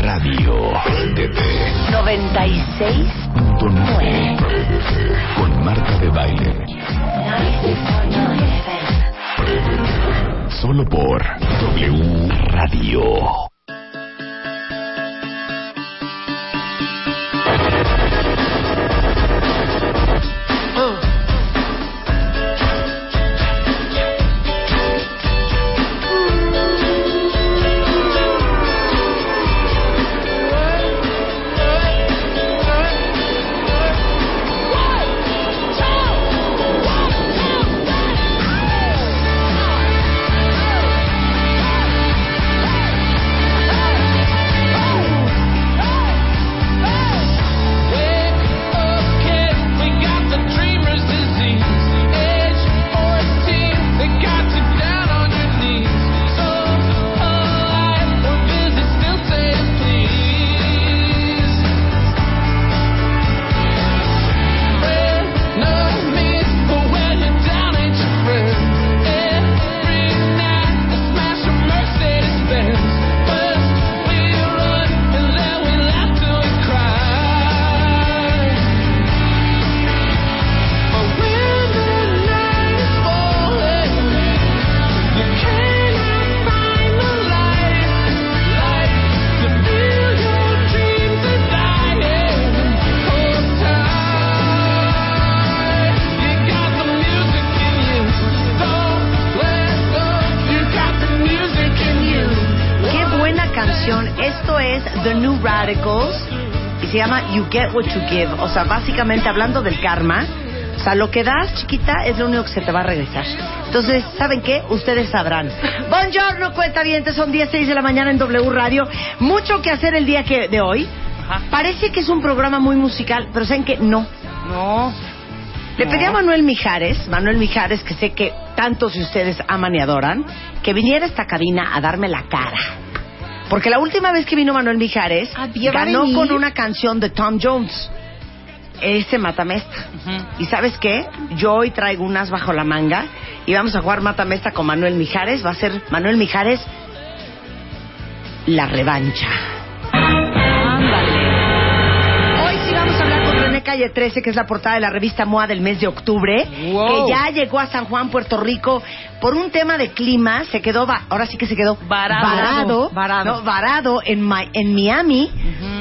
Radio. Préndete. 96.9 Con Marta de Baile. 96.9 FM. Solo por W Radio. Get What You Give. O sea, básicamente hablando del karma. O sea, lo que das, chiquita, es lo único que se te va a regresar. Entonces, ¿saben qué? Ustedes sabrán. Buongiorno, cuenta bien, son 10, 6 de la mañana en W Radio. Mucho que hacer el día que, de hoy. Parece que es un programa muy musical, pero ¿saben qué? No. No. Le pedí a Manuel Mijares, Manuel Mijares, que sé que tantos de ustedes aman y adoran, que viniera a esta cabina a darme la cara. Porque la última vez que vino Manuel Mijares, Había- va a ganó con una canción de Tom Jones. Ese Matamesta. ¿Y sabes qué? Yo hoy traigo unas bajo la manga y vamos a jugar Matamesta con Manuel Mijares. Va a ser Manuel Mijares la revancha. Calle 13, que es la portada de la revista MOA del mes de octubre, Wow. que ya llegó a San Juan, Puerto Rico, por un tema de clima, se quedó, ahora sí que se quedó Varado. varado, Varado. no, varado en, Mi- en Miami.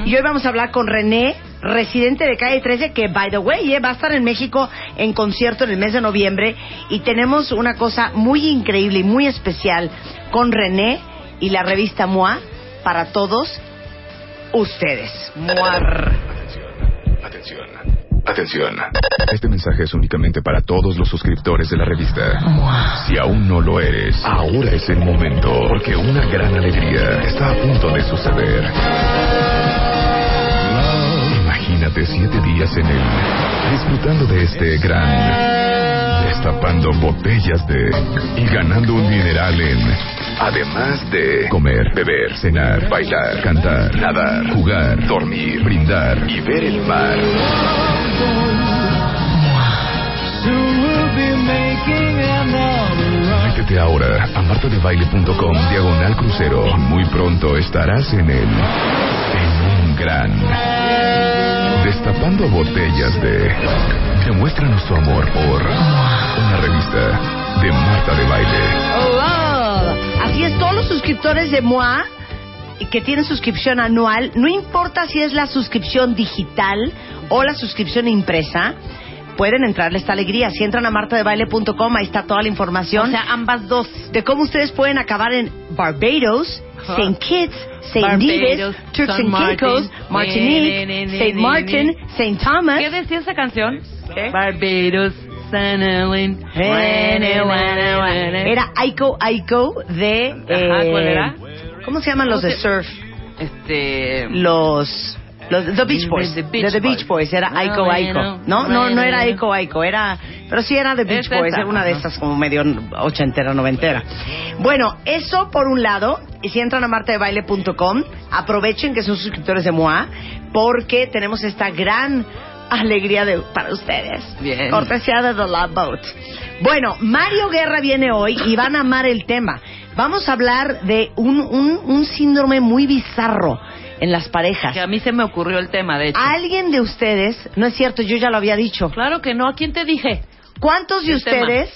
Y hoy vamos a hablar con René, residente de Calle 13, que, by the way, eh, va a estar en México en concierto en el mes de noviembre. Y tenemos una cosa muy increíble y muy especial con René y la revista MOA para todos ustedes. Muar. Atención. Atención. Este mensaje es únicamente para todos los suscriptores de la revista. Si aún no lo eres, ahora es el momento, porque una gran alegría está a punto de suceder. Imagínate siete días en él, disfrutando de este gran, destapando botellas de y ganando un mineral en, además de comer, beber, cenar, bailar, cantar, nadar, jugar, dormir, brindar y ver el mar. Métete ahora a martadebaile.com diagonal crucero y muy pronto estarás en el en un gran destapando botellas de demuéstranos tu amor por una revista de Marta de Baile. Así es, todos los suscriptores de MOA que tienen suscripción anual, no importa si es la suscripción digital o la suscripción impresa, pueden entrarle esta alegría. Si entran a martadebaile.com, ahí está toda la información. O sea, ambas dos. de cómo ustedes pueden acabar en Barbados. St. Kitts, St. Nevis, Turks and Caicos, Martin, Martinique, St. Martin. St. Thomas. ¿Qué decía esa canción? ¿Qué? Barbados. Era Aiko Aiko de... Ajá, eh, ¿cuál era? ¿Cómo se llaman los ¿Cómo de surf? Este. Los... Los The Beach Boys. The Beach The Beach Boys. Boys. Era Ah, Aiko Aiko. No, no, no era. Aiko Aiko. Era... Pero sí era The Beach Es Boys. Era una de estas como medio ochentera, noventera. Bueno, eso por un lado. Y si entran a martadebaile.com, aprovechen que son suscriptores de MOA porque tenemos esta gran alegría de, para ustedes. Bien. Cortesía de The Love Boat. Bueno, Mario Guerra viene hoy y van a amar el tema. Vamos a hablar de un, un, un síndrome muy bizarro en las parejas. Que a mí se me ocurrió el tema, de hecho. ¿Alguien de ustedes, no es cierto, yo ya lo había dicho, Claro que no. ¿A quién te dije? ¿cuántos de ustedes...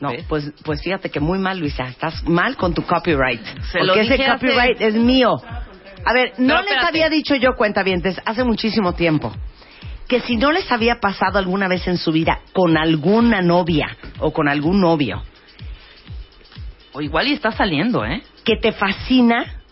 No, ¿Ves? pues, pues fíjate que muy mal, Luisa, estás mal con tu copyright. Se lo porque ese hace- copyright es mío. A ver, no Pero les espérate. había dicho yo, cuentavientes, hace muchísimo tiempo, que si no les había pasado alguna vez en su vida con alguna novia o con algún novio O igual y está saliendo, ¿eh? que te fascina,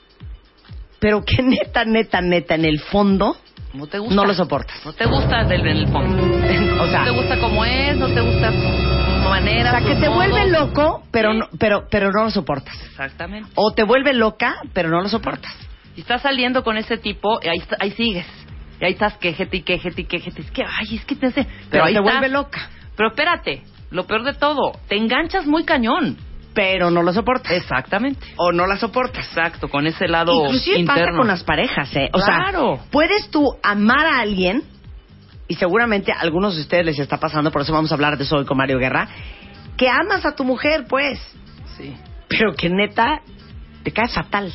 pero que neta, neta, neta, en el fondo No te gusta. no lo soportas. No te gusta del, en el fondo. O sea, no te gusta como es, no te gusta su manera. o sea, que te modos. vuelve loco, pero Sí. no, pero, pero no lo soportas. Exactamente. O te vuelve loca, pero no lo soportas. Y estás saliendo con ese tipo, y ahí, ahí sigues. Y ahí estás quejete y quejete y quejete. Es que, ay, es que te hace... Pero ahí te vuelve loca, Pero espérate, lo peor de todo, te enganchas muy cañón. pero no lo soportas. Exactamente. O no la soportas. Exacto, con ese lado Inclusive interno. pasa con las parejas, ¿eh? O Claro. sea, puedes tú amar a alguien, y seguramente a algunos de ustedes les está pasando, por eso vamos a hablar de eso hoy con Mario Guerra, que amas a tu mujer, pues, Sí. pero que neta te cae fatal.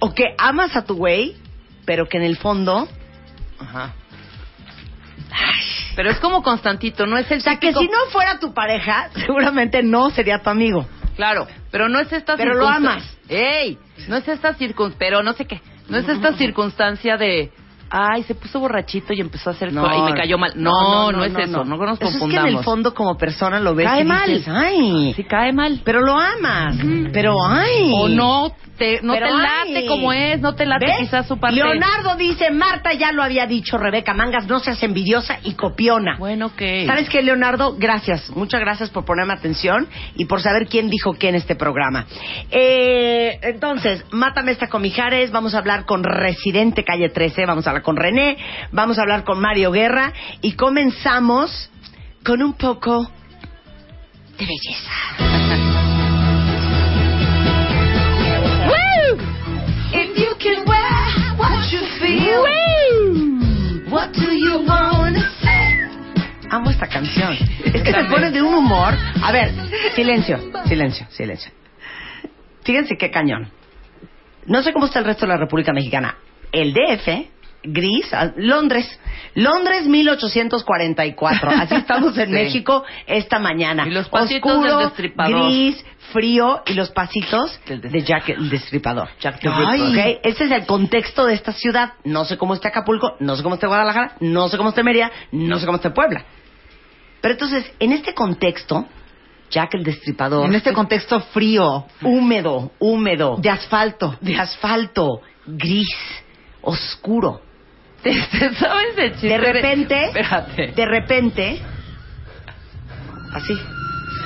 O que amas a tu güey, pero que en el fondo... Ajá. Pero es como Constantito, no es el O sea, que si no fuera tu pareja, seguramente no sería tu amigo. Claro, pero no es esta Pero lo amas. ¡Ey! No es esta circunstancia, pero no sé qué. No es esta circunstancia de... Ay, se puso borrachito y empezó a hacer... No. y me cayó mal. No, no, es eso. No, nos Eso es que confundamos. en el fondo como persona lo ves Cae y mal. dices, ay, Sí cae mal. pero lo amas, pero ay. O no te, no Pero, te late ay. como es, no te late ¿Ves? quizás su parte... Leonardo dice, Marta ya lo había dicho, Rebeca Mangas, no seas envidiosa y copiona. Bueno, que... ¿Sabes qué, Leonardo? Gracias. Muchas gracias por ponerme atención y por saber quién dijo qué en este programa. Eh, entonces, Mátame esta con Mijares. Vamos a hablar con Residente Calle 13. Vamos a hablar con René. Vamos a hablar con Mario Guerra. Y comenzamos con un poco de belleza. humor. A ver, silencio, silencio, silencio. Fíjense qué cañón. No sé cómo está el resto de la República Mexicana. El DF, gris, ah, Londres. Londres 1844. Así estamos en Sí. México esta mañana. Y los pasitos Oscuro, del Destripador. gris, frío y los pasitos de Jack el Destripador. Jack the Ay. Ripper. Ok, Ese es el contexto de esta ciudad. No sé cómo está Acapulco, no sé cómo está Guadalajara, no sé cómo está Mérida, no sé cómo está Puebla. Pero entonces, en este contexto, Jack el Destripador, En este contexto frío, húmedo, húmedo, de asfalto. de asfalto, gris, oscuro. ¿Sabes el chiste? De repente, Espérate. de repente, así.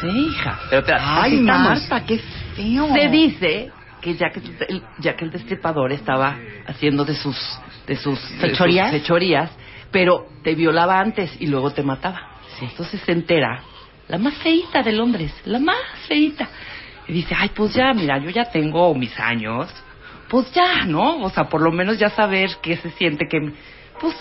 Sí, hija. Pero espérate. Ay. Marta, qué feo. Se dice que Jack el, Jack el Destripador estaba haciendo de sus de sus de fechorías, pero te violaba antes y luego te mataba. Entonces se entera la más feita de Londres, la más feita. Y dice, ay, pues ya, mira, yo ya tengo mis años, pues ya, ¿no? O sea, por lo menos ya saber qué se siente, que, pues,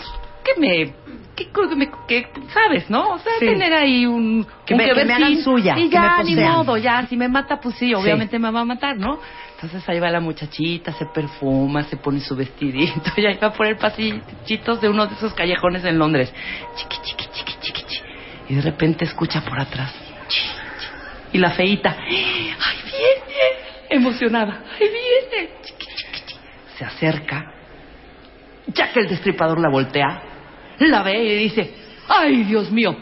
que me, que, que me, que, sabes, ¿no? O sea, Sí. tener ahí un, Que un me- que me hagan suya, Y ya, ni modo, ya, si me mata, pues sí, obviamente me va a matar, ¿no? Entonces ahí va la muchachita, se perfuma, se pone su vestidito y ahí va por el pasillitos de uno de esos callejones en Londres. Chiqui, chiqui. Y de repente escucha por atrás. Y la feita, ¡ay, viene! emocionada. Ahí viene. Se acerca. Ya que el destripador la voltea, la ve y dice, ay, Dios mío,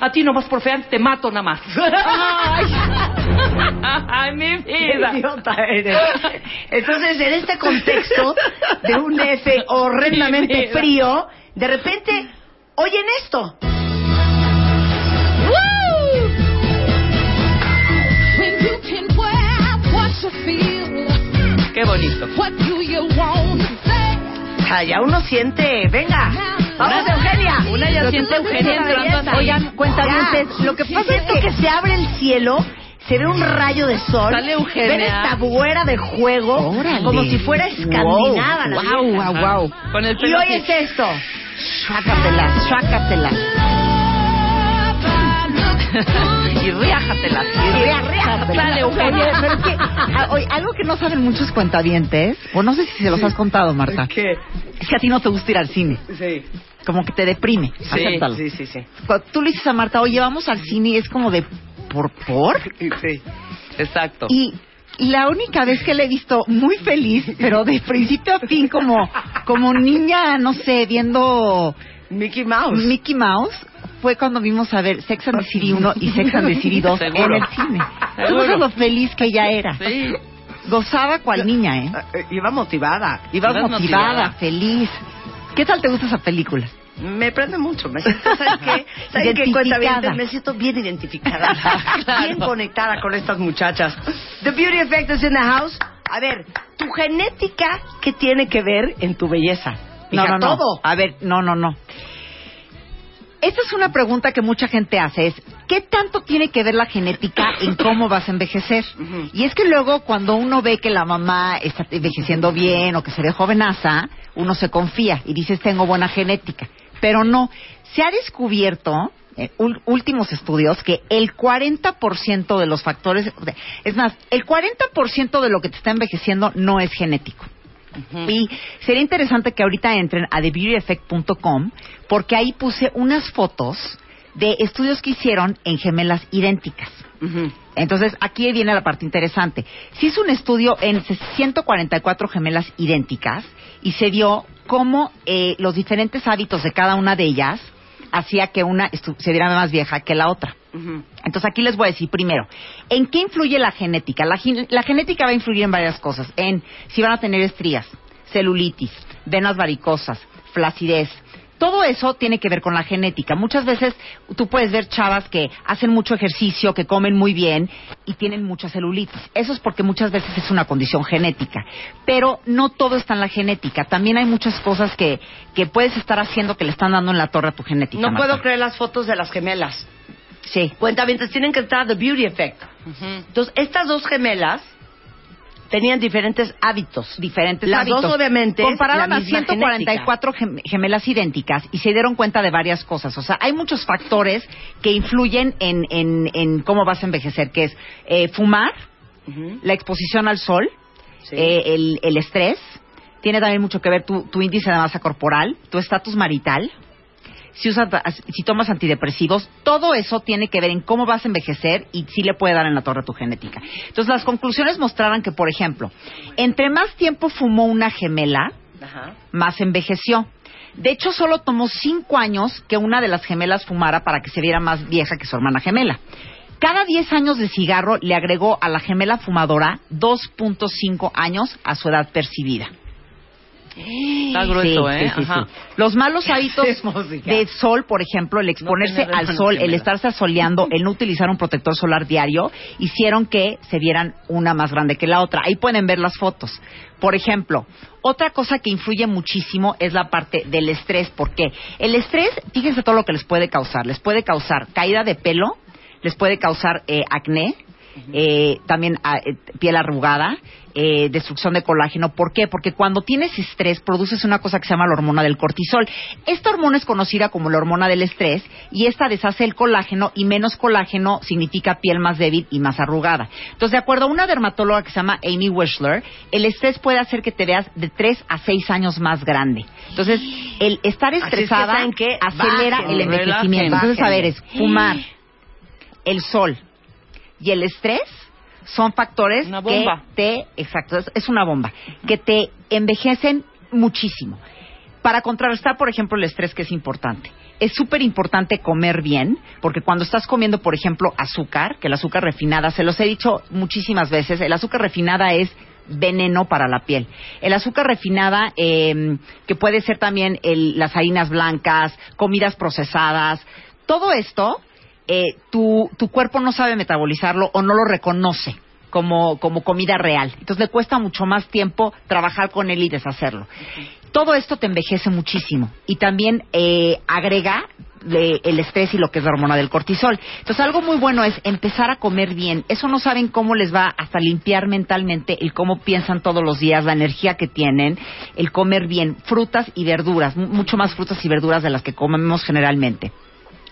a ti no vas por fea, te mato nada más. Ay. Ay, mi Qué vida. idiota eres. Entonces, en este contexto de un F horrendamente frío, de repente, oyen esto. Qué bonito. what do you want to say? O sea, ya uno siente, venga, vamos Eugenia. Una ya siente Eugenia entrando a Oigan, Ya. lo que pasa es que... que se abre el cielo, se ve un rayo de sol. Sale Eugenia. Ven esta buera de juego, Órale. como si fuera escandinava. la Wow, vieja. wow, wow. Con el Y hoy es esto. Sácatelas, sácatelas. Y riájatelas. Y riájatelas. Eugenia. Oye, pero es que, ah, oye, algo que no saben muchos cuentavientes, o no sé si se los has contado, Marta, ¿Qué? es que a ti no te gusta ir al cine. Sí. Como que te deprime. Sí, Acéptalo. Sí, sí, sí. Cuando tú le dices a Marta, oye, vamos al cine, y es como de, ¿por, por? Sí. Exacto. Y la única vez que la he visto muy feliz, pero de principio a fin, como, como niña, no sé, viendo Mickey Mouse. Mickey Mouse, fue cuando vimos a ver Sex and the City 1 y Sex and the City 2 en el cine. Tú sabes lo feliz que ella era. Sí. Gozaba cual niña, ¿eh? Eh, Iba motivada. Ibas motivada, motivada. feliz. ¿Qué tal te gusta esa película? Me prende mucho. Me siento, ¿sabes qué? ¿Sabes qué cuenta bien? Me siento bien identificada. Bien conectada con estas muchachas. The Beauty Effect is in the house. A ver, tu genética, ¿qué tiene que ver en tu belleza? No, no, no. todo. A ver, no, no, no. Esta es una pregunta que mucha gente hace, es ¿qué tanto tiene que ver la genética en cómo vas a envejecer? Y es que luego cuando uno ve que la mamá está envejeciendo bien o que se ve jovenaza, uno se confía y dices tengo buena genética. Pero no, se ha descubierto en ul- últimos estudios que el 40% de los factores, es más, el 40% de lo que te está envejeciendo no es genético. Y sería interesante que ahorita entren a thebeautyeffect.com porque ahí puse unas fotos de estudios que hicieron en gemelas idénticas. Entonces, aquí viene la parte interesante. Se hizo un estudio en 144 gemelas idénticas y se vio cómo eh, los diferentes hábitos de cada una de ellas hacía que una se viera más vieja que la otra. Entonces aquí les voy a decir primero, ¿en qué influye la genética? La, la genética va a influir en varias cosas, en si van a tener estrías, celulitis, venas varicosas, flacidez. Todo eso tiene que ver con la genética. Muchas veces tú puedes ver chavas que hacen mucho ejercicio, que comen muy bien y tienen mucha celulitis. Eso es porque muchas veces es una condición genética. Pero no todo está en la genética. También hay muchas cosas que, que puedes estar haciendo que le están dando en la torre a tu genética. No Marta. puedo creer las fotos de las gemelas. Sí. Cuenta bien, tienen que estar The Beauty Effect. Entonces, estas dos gemelas tenían diferentes hábitos. diferentes Las hábitos. dos, obviamente, Compararon a misma 144 gem- gemelas idénticas y se dieron cuenta de varias cosas. O sea, hay muchos factores que influyen en, en, en cómo vas a envejecer, que es eh, fumar, la exposición al sol, Sí. eh, el, el estrés, tiene también mucho que ver tu, tu índice de masa corporal, tu estatus marital, si, usas, si tomas antidepresivos, todo eso tiene que ver en cómo vas a envejecer y si le puede dar en la torre a tu genética. Entonces, las conclusiones mostraron que, por ejemplo, entre más tiempo fumó una gemela, Ajá. más envejeció. De hecho, solo tomó cinco años que una de las gemelas fumara para que se viera más vieja que su hermana gemela. Cada 10 años de cigarro le agregó a la gemela fumadora 2.5 años a su edad percibida. Está grueso, Sí, ¿eh? sí, sí, Ajá. sí. Los malos hábitos de sol, por ejemplo, el exponerse al sol, el estarse asoleando, el no utilizar un protector solar diario, hicieron que se vieran una más grande que la otra. Ahí pueden ver las fotos. Por ejemplo, otra cosa que influye muchísimo es la parte del estrés. ¿Por qué? El estrés, fíjense todo lo que les puede causar. Les puede causar caída de pelo, les puede causar eh, acné, eh, también ah, eh, piel arrugada, eh, destrucción de colágeno. ¿Por qué? Porque cuando tienes estrés produces una cosa que se llama la hormona del cortisol. Esta hormona es conocida como la hormona del estrés y esta deshace el colágeno y menos colágeno significa piel más débil y más arrugada. Entonces, de acuerdo a una dermatóloga que se llama Amy Wishler, el estrés puede hacer que te veas de 3 a 6 años más grande. Entonces, el estar Así es que, estresada acelera Bajen, el envejecimiento. relajen. Entonces, a ver, es fumar, el sol y el estrés son factores Una bomba. que te, exacto, es, es una bomba, que te envejecen muchísimo. Para contrarrestar, por ejemplo, el estrés que es importante. Es súper importante comer bien, porque cuando estás comiendo, por ejemplo, azúcar, que el azúcar refinada, se los he dicho muchísimas veces, el azúcar refinada es veneno para la piel. El azúcar refinada, eh, que puede ser también el- las harinas blancas, comidas procesadas, todo esto, eh, tu, tu cuerpo no sabe metabolizarlo o no lo reconoce como, como comida real. Entonces le cuesta mucho más tiempo trabajar con él y deshacerlo. Todo esto te envejece muchísimo y también eh, agrega de- el estrés y lo que es la hormona del cortisol. Entonces algo muy bueno es empezar a comer bien. Eso no saben cómo les va hasta limpiar mentalmente el cómo piensan todos los días, la energía que tienen, el comer bien, frutas y verduras, mu- mucho más frutas y verduras de las que comemos generalmente.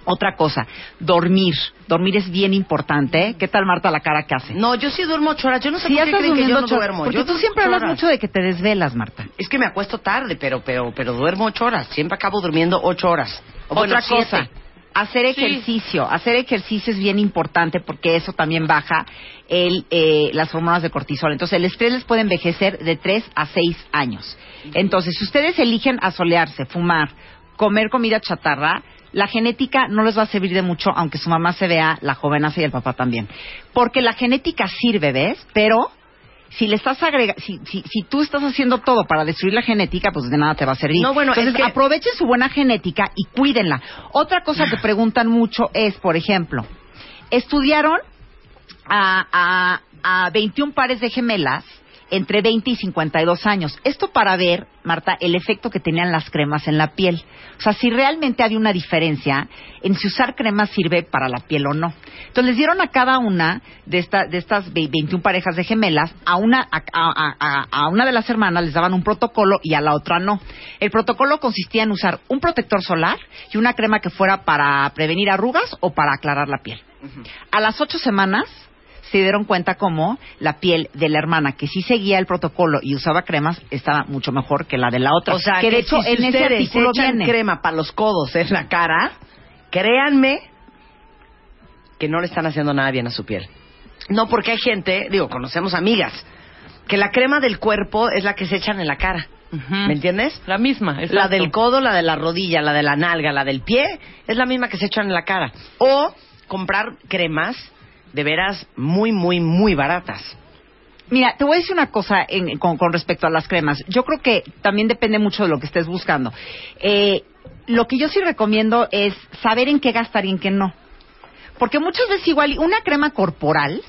Otra cosa, dormir. Dormir es bien importante. ¿Qué tal, Marta, la cara que hace? No, yo sí duermo ocho horas. Yo no sé Sí, por qué creen que yo durmiendo no duermo. Porque yo tú siempre hablas mucho de que te desvelas, Marta. Es que me acuesto tarde, pero, pero, pero duermo ocho horas. Siempre acabo durmiendo ocho horas. O Otra cosa, hacer ejercicio. Hacer ejercicio es bien importante porque eso también baja el, eh, las hormonas de cortisol. Entonces, el estrés les puede envejecer de 3 a 6 años. Entonces, si ustedes eligen asolearse, fumar, comer comida chatarra, la genética no les va a servir de mucho, aunque su mamá se vea la jovenaza y el papá también. Porque la genética sirve, ¿ves? Pero si le estás agregando, si, si, si tú estás haciendo todo para destruir la genética, pues de nada te va a servir. No, bueno, es Entonces, que- aprovechen su buena genética y cuídenla. Otra cosa que preguntan mucho es, por ejemplo, estudiaron a, a, a 21 pares de gemelas entre 20 y 52 años. Esto para ver, Marta, el efecto que tenían las cremas en la piel. O sea, si realmente había una diferencia en si usar crema sirve para la piel o no. Entonces les dieron a cada una de, esta- de estas ve- 21 parejas de gemelas, a una, a, a- a- a una de las hermanas les daban un protocolo y a la otra no. El protocolo consistía en usar un protector solar y una crema que fuera para prevenir arrugas o para aclarar la piel. A las ocho semanas se dieron cuenta cómo la piel de la hermana que sí seguía el protocolo y usaba cremas estaba mucho mejor que la de la otra. O sea, que de hecho si en ese artículo echan viene. crema para los codos en la cara, créanme que no le están haciendo nada bien a su piel. No, porque hay gente, digo, conocemos amigas, que la crema del cuerpo es la que se echan en la cara. ¿Me entiendes? La misma, La del codo, la de la rodilla, la de la nalga, la del pie, es la misma que se echan en la cara. O comprar cremas de veras muy, muy, muy baratas. Mira, te voy a decir una cosa en- con, respecto a las cremas. Yo creo que también depende mucho de lo que estés buscando. Eh, lo que yo sí recomiendo es saber en qué gastar y en qué no. Porque muchas veces igual una crema corporal,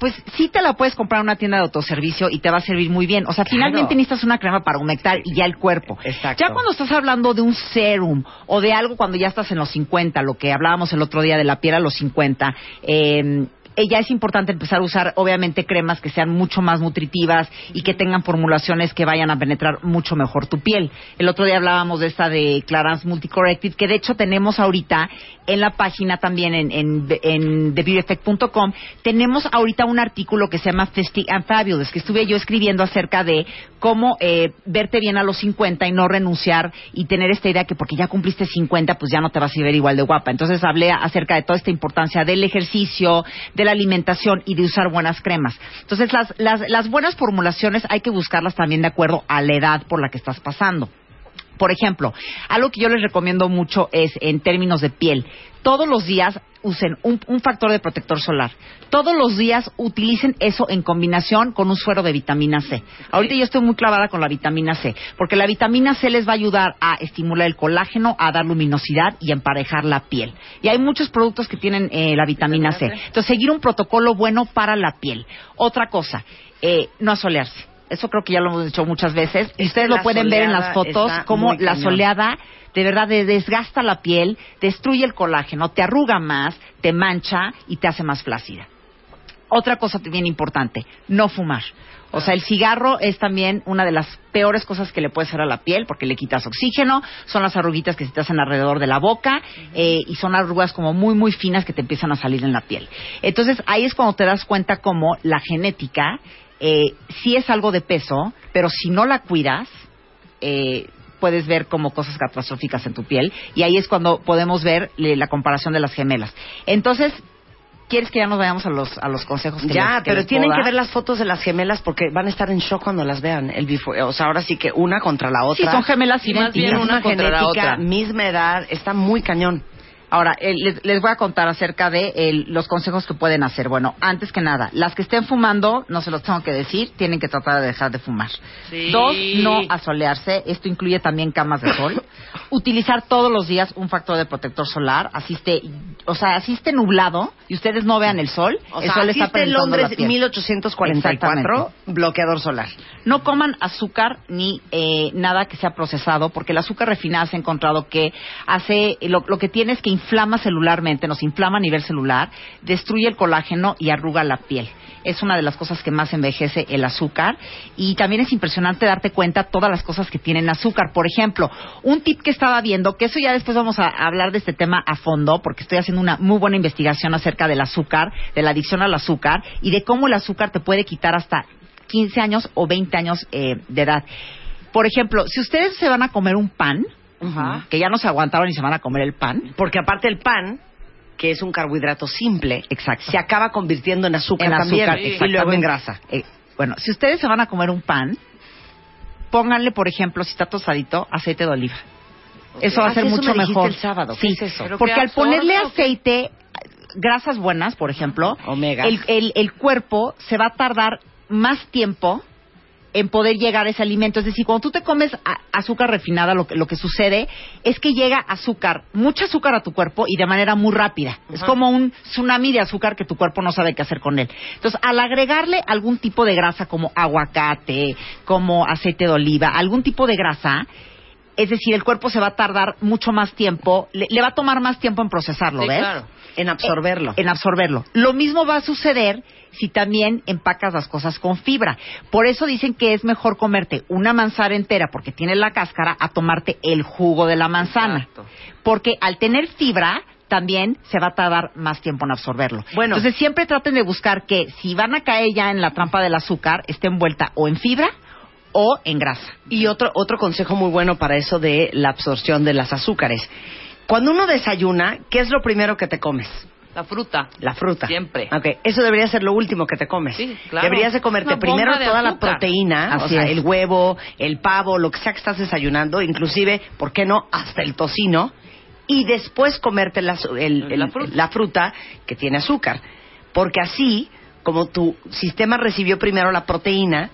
pues sí te la puedes comprar en una tienda de autoservicio y te va a servir muy bien. O sea, Claro. finalmente necesitas una crema para humectar y ya el cuerpo. Exacto. Ya cuando estás hablando de un serum o de algo cuando ya estás en los 50, lo que hablábamos el otro día de la piel a los 50, eh, eh, ya es importante empezar a usar, obviamente, cremas que sean mucho más nutritivas y que tengan formulaciones que vayan a penetrar mucho mejor tu piel. El otro día hablábamos de esta de Clarance Multicorrective, que de hecho tenemos ahorita en la página también en, en, en TheBeautyEffect.com, tenemos ahorita un artículo que se llama Festive and Fabulous, que estuve yo escribiendo acerca de cómo eh, verte bien a los 50 y no renunciar y tener esta idea que porque ya cumpliste 50, pues ya no te vas a ver igual de guapa. Entonces hablé acerca de toda esta importancia del ejercicio, la alimentación y de usar buenas cremas. Entonces las, las, las buenas formulaciones hay que buscarlas también de acuerdo a la edad por la que estás pasando. Por ejemplo, algo que yo les recomiendo mucho es en términos de piel. Todos los días usen un, un factor de protector solar. Todos los días utilicen eso en combinación con un suero de vitamina C. Ahorita yo estoy muy clavada con la vitamina C, porque la vitamina C les va a ayudar a estimular el colágeno, a dar luminosidad y a emparejar la piel. Y hay muchos productos que tienen eh, la vitamina C. Entonces, seguir un protocolo bueno para la piel. Otra cosa, eh, no asolearse. Eso creo que ya lo hemos dicho muchas veces. Es Ustedes lo pueden ver en las fotos, como la cañón. soleada de verdad de- desgasta la piel, destruye el colágeno, te arruga más, te mancha y te hace más flácida. Otra cosa bien importante, no fumar. O sea, el cigarro es también una de las peores cosas que le puede hacer a la piel porque le quitas oxígeno, son las arruguitas que se te hacen alrededor de la boca eh, y son arrugas como muy, muy finas que te empiezan a salir en la piel. Entonces, ahí es cuando te das cuenta cómo la genética eh, sí es algo de peso, pero si no la cuidas, eh, puedes ver como cosas catastróficas en tu piel y ahí es cuando podemos ver eh, la comparación de las gemelas. Entonces, ¿Quieres que ya nos vayamos a los, a los consejos? Que Ya, les- que pero les tienen que ver las fotos de las gemelas porque van a estar en shock cuando las vean. El before, o sea, ahora sí que una contra la Sí, otra. son gemelas Y más bien una una contra la genética, otra. misma edad, está muy cañón. Ahora, eh, les, les voy a contar acerca de el- los consejos que pueden hacer. Bueno, antes que nada, las que estén fumando, no se los tengo que decir, tienen que tratar de dejar de fumar. Sí. Dos, no asolearse. Esto incluye también camas de sol. Utilizar todos los días un factor de protector solar. Así esté, o sea, así esté nublado y ustedes no vean el sol. O el sea, sol está en la Londres piel. 1844, bloqueador solar. No coman azúcar ni eh, nada que sea procesado, porque el azúcar refinada se ha encontrado que hace lo, lo que tiene es que inflama celularmente, nos inflama a nivel celular, destruye el colágeno y arruga la piel. Es una de las cosas que más envejece el azúcar y también es impresionante darte cuenta todas las cosas que tienen azúcar. Por ejemplo, un tip que estaba viendo, que eso ya después vamos a hablar de este tema a fondo, porque estoy haciendo una muy buena investigación acerca del azúcar, de la adicción al azúcar y de cómo el azúcar te puede quitar hasta 15 años o 20 años eh, de edad. Por ejemplo, si ustedes se van a comer un pan, Que ya no se aguantaron y se van a comer el pan, Porque aparte el pan, que es un carbohidrato simple, Exacto. se acaba convirtiendo en azúcar en también y luego en grasa. Eh, bueno, si ustedes se van a comer un pan, pónganle, por ejemplo, si está tostadito, aceite de oliva. Eso va a Ah, ser eso mucho me mejor. el sábado. ¿Qué Sí, es eso? ¿Pero porque al ponerle aceite, grasas buenas, por ejemplo, Omegas. el, el, el cuerpo se va a tardar más tiempo en poder llegar a ese alimento. Es decir, cuando tú te comes azúcar refinada, lo que, lo que sucede es que llega azúcar, mucha azúcar a tu cuerpo y de manera muy rápida. Es como un tsunami de azúcar que tu cuerpo no sabe qué hacer con él. Entonces, al agregarle algún tipo de grasa como aguacate, como aceite de oliva, algún tipo de grasa, es decir, el cuerpo se va a tardar mucho más tiempo, le, le va a tomar más tiempo en procesarlo, Sí, ¿ves? claro. En absorberlo. en absorberlo. Lo mismo va a suceder si también empacas las cosas con fibra. Por eso dicen que es mejor comerte una manzana entera porque tiene la cáscara a tomarte el jugo de la manzana. Exacto. Porque al tener fibra también se va a tardar más tiempo en absorberlo. Bueno. Entonces siempre traten de buscar que si van a caer ya en la trampa del azúcar, esté envuelta o en fibra o en grasa. Y otro, otro consejo muy bueno para eso de la absorción de las azúcares. Cuando uno desayuna, ¿qué es lo primero que te comes? La fruta. La fruta. Siempre. Ok, eso debería ser lo último que te comes. Sí, claro. Deberías de comerte Una primero de toda la proteína, o sea, es. el huevo, el pavo, lo que sea que estás desayunando, inclusive, ¿por qué no? Hasta el tocino. Y después comerte la, su- el- el- La fruta. la fruta que tiene azúcar. Porque así, como tu sistema recibió primero la proteína,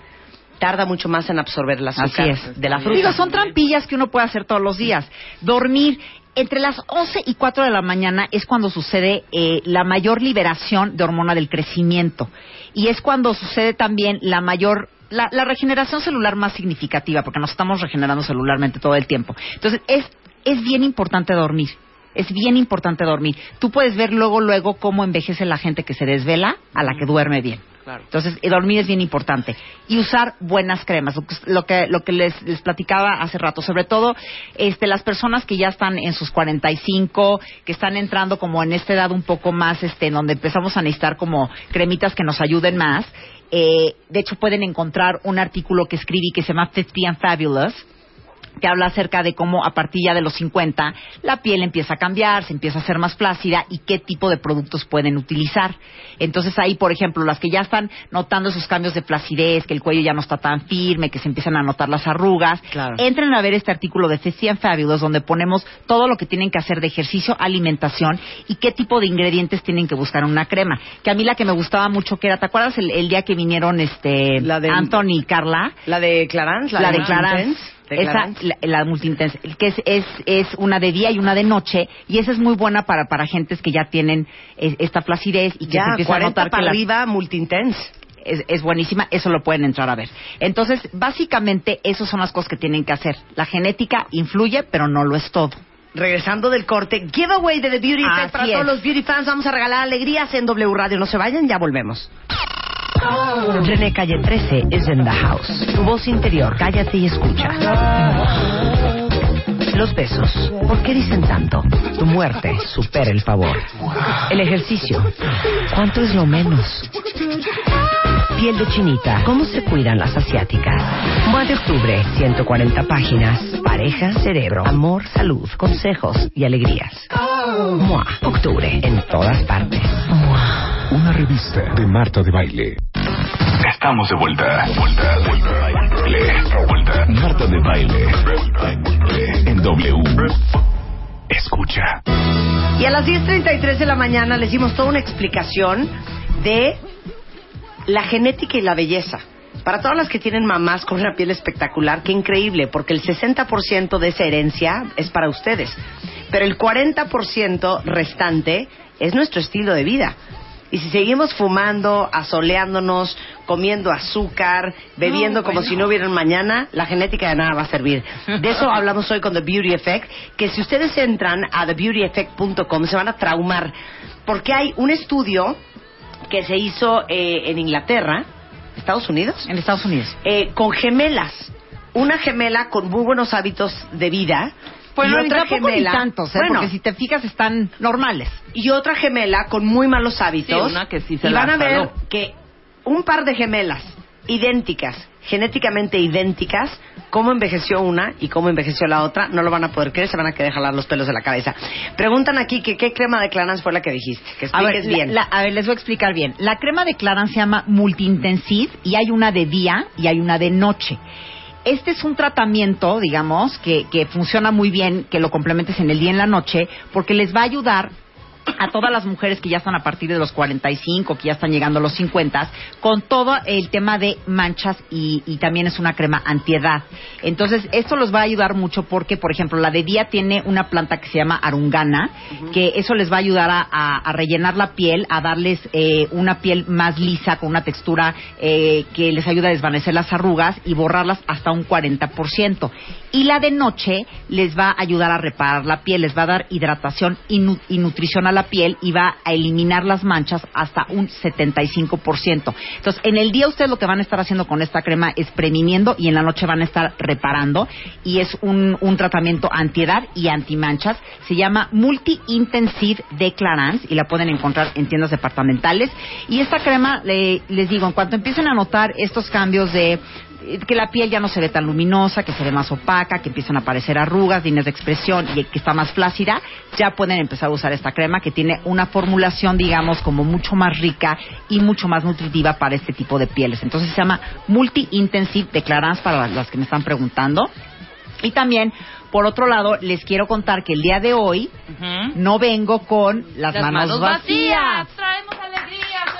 tarda mucho más en absorber el azúcar Así es. de la fruta. Digo, son trampillas que uno puede hacer todos los días. Dormir. Entre las 11 y 4 de la mañana es cuando sucede eh, la mayor liberación de hormona del crecimiento. Y es cuando sucede también la mayor la, la regeneración celular más significativa, porque nos estamos regenerando celularmente todo el tiempo. Entonces, es, es bien importante dormir. Es bien importante dormir. Tú puedes ver luego, luego cómo envejece la gente que se desvela a la que duerme bien. Entonces, dormir es bien importante. Y usar buenas cremas, lo que, lo que les, les platicaba hace rato. Sobre todo, este, las personas que ya están en sus 45, que están entrando como en esta edad un poco más, este, en donde empezamos a necesitar como cremitas que nos ayuden más. Eh, de hecho, pueden encontrar un artículo que escribí que se llama 50 and Fabulous, que habla acerca de cómo a partir ya de los 50 la piel empieza a cambiar, se empieza a hacer más plácida y qué tipo de productos pueden utilizar. Entonces ahí, por ejemplo, las que ya están notando esos cambios de flacidez, que el cuello ya no está tan firme, que se empiezan a notar las arrugas, Claro. entren a ver este artículo de Festy and Fabulous donde ponemos todo lo que tienen que hacer de ejercicio, alimentación y qué tipo de ingredientes tienen que buscar en una crema. Que a mí la que me gustaba mucho que era, ¿te acuerdas el, el día que vinieron este La de- Anthony y Carla? La de Clarence, la, la de Clarence. Esa, la, la multi-intense, el que es, es, es una de día y una de noche, y esa es muy buena para, para gentes que ya tienen esta flacidez y que se ya, empieza 40 a notar que para la- arriba, multi-intense. es, es buenísima, eso lo pueden entrar a ver. Entonces, básicamente, esas son las cosas que tienen que hacer. La genética influye, pero no lo es todo. Regresando del corte, giveaway de The Beauty Así para todos los beauty fans. Vamos a regalar alegrías en W Radio. No se vayan, ya volvemos. René Calle 13 is in the house. Tu voz interior, cállate y escucha. Los besos, ¿por qué dicen tanto? Tu muerte supera el favor. El ejercicio, ¿cuánto es lo menos? Piel de chinita, ¿cómo se cuidan las asiáticas? Mua de octubre, 140 páginas. Pareja, cerebro, amor, salud, consejos y alegrías. Mua, octubre, en todas partes. Mua. Una revista de Marta de Baile. Estamos de vuelta. Vuelta, vuelta, vuelta. vuelta. Marta de Baile. En W. Escucha. Y a las 10.33 de la mañana les dimos toda una explicación de la genética y la belleza. Para todas las que tienen mamás con una piel espectacular, qué increíble, porque el 60% de esa herencia es para ustedes. Pero el 40% restante es nuestro estilo de vida. Y si seguimos fumando, asoleándonos, comiendo azúcar, bebiendo como si no hubiera mañana, la genética de nada va a servir. De eso hablamos hoy con The Beauty Effect, que si ustedes entran a thebeautyeffect.com se van a traumar, porque hay un estudio que se hizo eh, en Inglaterra, Estados Unidos, En Estados Unidos. eh, con gemelas. Una gemela con muy buenos hábitos de vida. Bueno, y ni otra ni gemela, tantos, ¿eh? Bueno, porque si te fijas están normales. y otra gemela con muy malos hábitos. Sí, una que sí se y la van a ver que un par de gemelas idénticas, genéticamente idénticas, cómo envejeció una y cómo envejeció la otra, no lo van a poder creer, se van a querer jalar los pelos de la cabeza. Preguntan aquí que qué crema de Clarins fue la que dijiste, que A ver, expliques la- bien. la- a ver, les voy a explicar bien. La crema de Clarins se llama Multi-Intensive y hay una de día y hay una de noche. Este es un tratamiento, digamos, que, que funciona muy bien, que lo complementes en el día y en la noche, porque les va a ayudar a todas las mujeres que ya están a partir de los 45, que ya están llegando a los 50, con todo el tema de manchas y, y también es una crema antiedad. Entonces, esto los va a ayudar mucho porque, por ejemplo, la de día tiene una planta que se llama arungana, que eso les va a ayudar a, a- a rellenar la piel, a darles eh, una piel más lisa, con una textura eh, que les ayuda a desvanecer las arrugas y borrarlas hasta un 40%. Y la de noche les va a ayudar a reparar la piel, les va a dar hidratación y, nu- y nutrición a la piel y va a eliminar las manchas hasta un 75%. Entonces, en el día ustedes lo que van a estar haciendo con esta crema es previniendo y en la noche van a estar reparando y es un, un tratamiento antiedad y antimanchas. Se llama Multi Intensive de Clarins y la pueden encontrar en tiendas departamentales. Y esta crema, le- les digo, en cuanto empiecen a notar estos cambios de que la piel ya no se ve tan luminosa, que se ve más opaca, que empiezan a aparecer arrugas, líneas de expresión y que está más flácida, ya pueden empezar a usar esta crema que tiene una formulación, digamos, como mucho más rica y mucho más nutritiva para este tipo de pieles. Entonces se llama Multi Intensive de Clarins para las que me están preguntando. Y también, por otro lado, les quiero contar que el día de hoy no vengo con las, Las manos, vacías.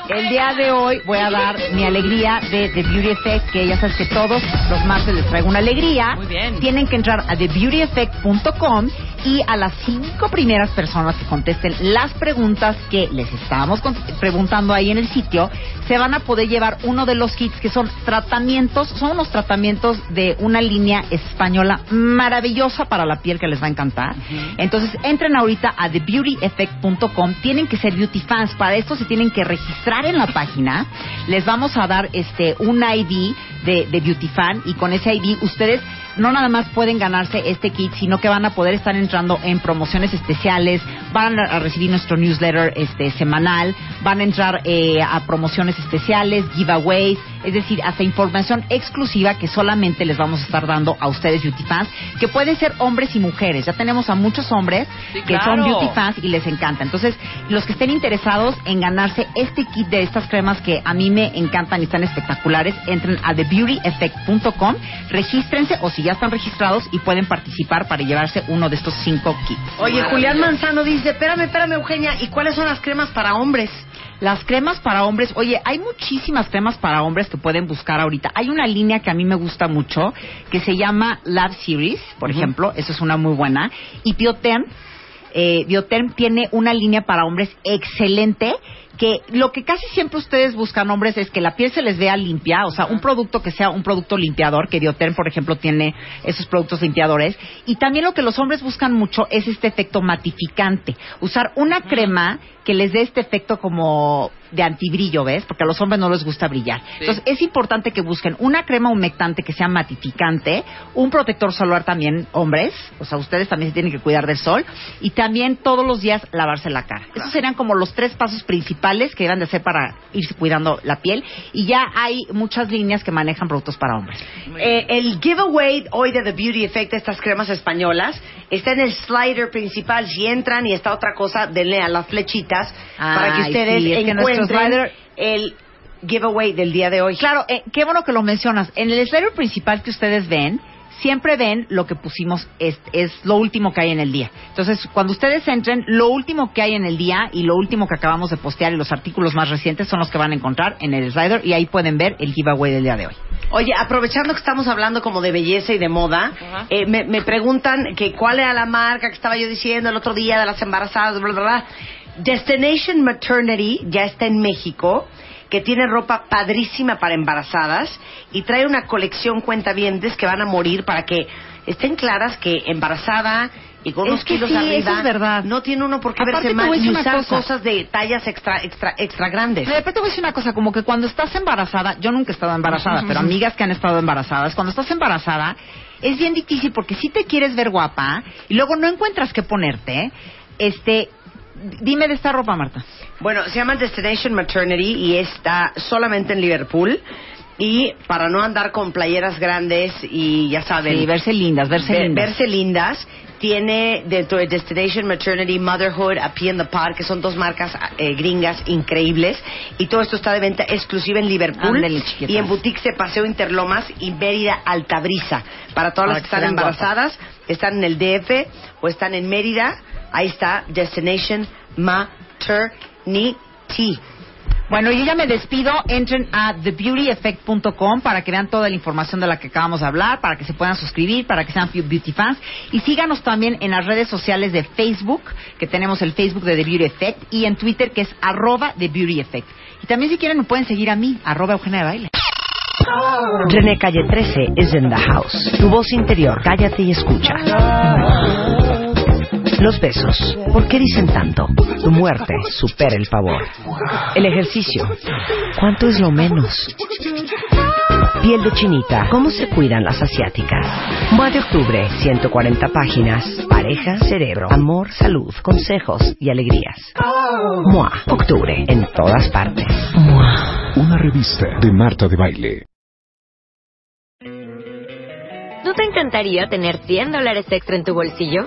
El día de hoy voy a dar mi alegría de The Beauty Effect, que ya sabes que todos los martes les traigo una alegría. Muy bien. Tienen que entrar a TheBeautyEffect.com y a las cinco primeras personas que contesten las preguntas que les estábamos preguntando ahí en el sitio, se van a poder llevar uno de los kits que son tratamientos, son unos tratamientos de una línea española maravillosa para la piel que les va a encantar. Entonces, entren ahorita a TheBeautyEffect.com, tienen que ser beauty fans, para esto se tienen que registrar en la página, les vamos a dar este un ID de, de Beauty Fan y con ese ID ustedes no nada más pueden ganarse este kit, sino que van a poder estar entrando en promociones especiales, van a recibir nuestro newsletter este semanal, van a entrar eh, a promociones especiales, giveaways, es decir, hasta información exclusiva que solamente les vamos a estar dando a ustedes beauty fans, que pueden ser hombres y mujeres. Ya tenemos a muchos hombres Sí, que son beauty fans y les encanta. Entonces, los que estén interesados en ganarse este kit de estas cremas que a mí me encantan y están espectaculares, entren a TheBeautyEffect.com, regístrense o si ya están registrados y pueden participar para llevarse uno de estos cinco kits. Oye, Julián Manzano dice, espérame, espérame, Eugenia, ¿y cuáles son las cremas para hombres? Las cremas para hombres, oye, hay muchísimas cremas para hombres que pueden buscar ahorita. Hay una línea que a mí me gusta mucho que se llama Lab Series, por ejemplo, eso es una muy buena. Y Bioterm, eh, Bioterm tiene una línea para hombres excelente que lo que casi siempre ustedes buscan hombres es que la piel se les vea limpia, o sea, un producto que sea un producto limpiador, que Bioterm, por ejemplo, tiene esos productos limpiadores. Y también lo que los hombres buscan mucho es este efecto matificante. Usar una crema que les dé este efecto como de antibrillo, ¿ves? Porque a los hombres no les gusta brillar. Entonces, es importante que busquen una crema humectante que sea matificante, un protector solar también, hombres, o sea, ustedes también se tienen que cuidar del sol, y también todos los días lavarse la cara. Esos serían como los tres pasos principales que deben de ser para irse cuidando la piel. Y ya hay muchas líneas que manejan productos para hombres. Eh, el giveaway hoy de The Beauty Effect, estas cremas españolas, está en el slider principal. Si entran y está otra cosa, denle a las flechitas para que ustedes sí, es que encuentren slider- el giveaway del día de hoy. Claro, eh, qué bueno que lo mencionas. En el slider principal que ustedes ven, siempre ven lo que pusimos, es, es lo último que hay en el día. Entonces, cuando ustedes entren, lo último que hay en el día y lo último que acabamos de postear y los artículos más recientes son los que van a encontrar en el slider y ahí pueden ver el giveaway del día de hoy. Oye, aprovechando que estamos hablando como de belleza y de moda, eh, me, me preguntan que cuál era la marca que estaba yo diciendo el otro día de las embarazadas, bla, bla, bla. Destination Maternity ya está en México, que tiene ropa padrísima para embarazadas y trae una colección cuentavientes que van a morir para que estén claras que embarazada y con Es unos que kilos sí, arriba eso es verdad. no tiene uno por qué Aparte, verse mal y usar cosa. cosas de tallas extra extra extra grandes. De repente voy a decir una cosa, como que cuando estás embarazada, yo nunca he estado embarazada, pero amigas que han estado embarazadas, cuando estás embarazada es bien difícil porque si te quieres ver guapa y luego no encuentras qué ponerte, este, dime de esta ropa, Marta. Bueno, se llama Destination Maternity y está solamente en Liverpool. Y para no andar con playeras grandes y ya saben, Sí, verse lindas, verse ve- lindas. verse lindas, tiene dentro de Destination Maternity, Motherhood, A Pee in the Park, que son dos marcas eh, gringas increíbles. Y todo esto está de venta exclusiva en Liverpool y en boutiques de Paseo Interlomas y Mérida Altabrisa. Para todas Para las que están embarazadas, están en el DF o están en Mérida, ahí está Destination Maternity. Bueno, yo ya me despido. Entren a thebeautyeffect.com para que vean toda la información de la que acabamos de hablar, para que se puedan suscribir, para que sean beauty fans. Y síganos también en las redes sociales de Facebook, que tenemos el Facebook de The Beauty Effect, y en Twitter, que es arroba The Beauty Effect. Y también si quieren pueden seguir a mí, arroba Eugenia de Baile. René Calle 13 is in the house. Tu voz interior, cállate y escucha. Los besos, ¿por qué dicen tanto? Tu muerte supera el favor. El ejercicio, ¿cuánto es lo menos? Piel de chinita, ¿cómo se cuidan las asiáticas? Mua de octubre, 140 páginas. Pareja, cerebro, amor, salud, consejos y alegrías. Mua, octubre, en todas partes. Mua. Una revista de Marta de Baile. ¿No te encantaría tener 100 dólares extra en tu bolsillo?